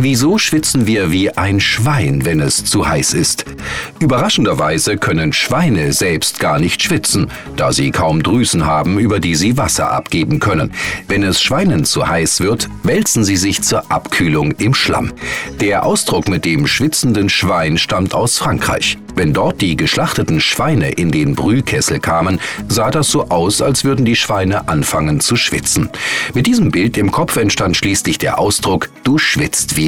Wieso schwitzen wir wie ein Schwein, wenn es zu heiß ist? Überraschenderweise können Schweine selbst gar nicht schwitzen, da sie kaum Drüsen haben, über die sie Wasser abgeben können. Wenn es Schweinen zu heiß wird, wälzen sie sich zur Abkühlung im Schlamm. Der Ausdruck mit dem schwitzenden Schwein stammt aus Frankreich. Wenn dort die geschlachteten Schweine in den Brühkessel kamen, sah das so aus, als würden die Schweine anfangen zu schwitzen. Mit diesem Bild im Kopf entstand schließlich der Ausdruck, du schwitzt wie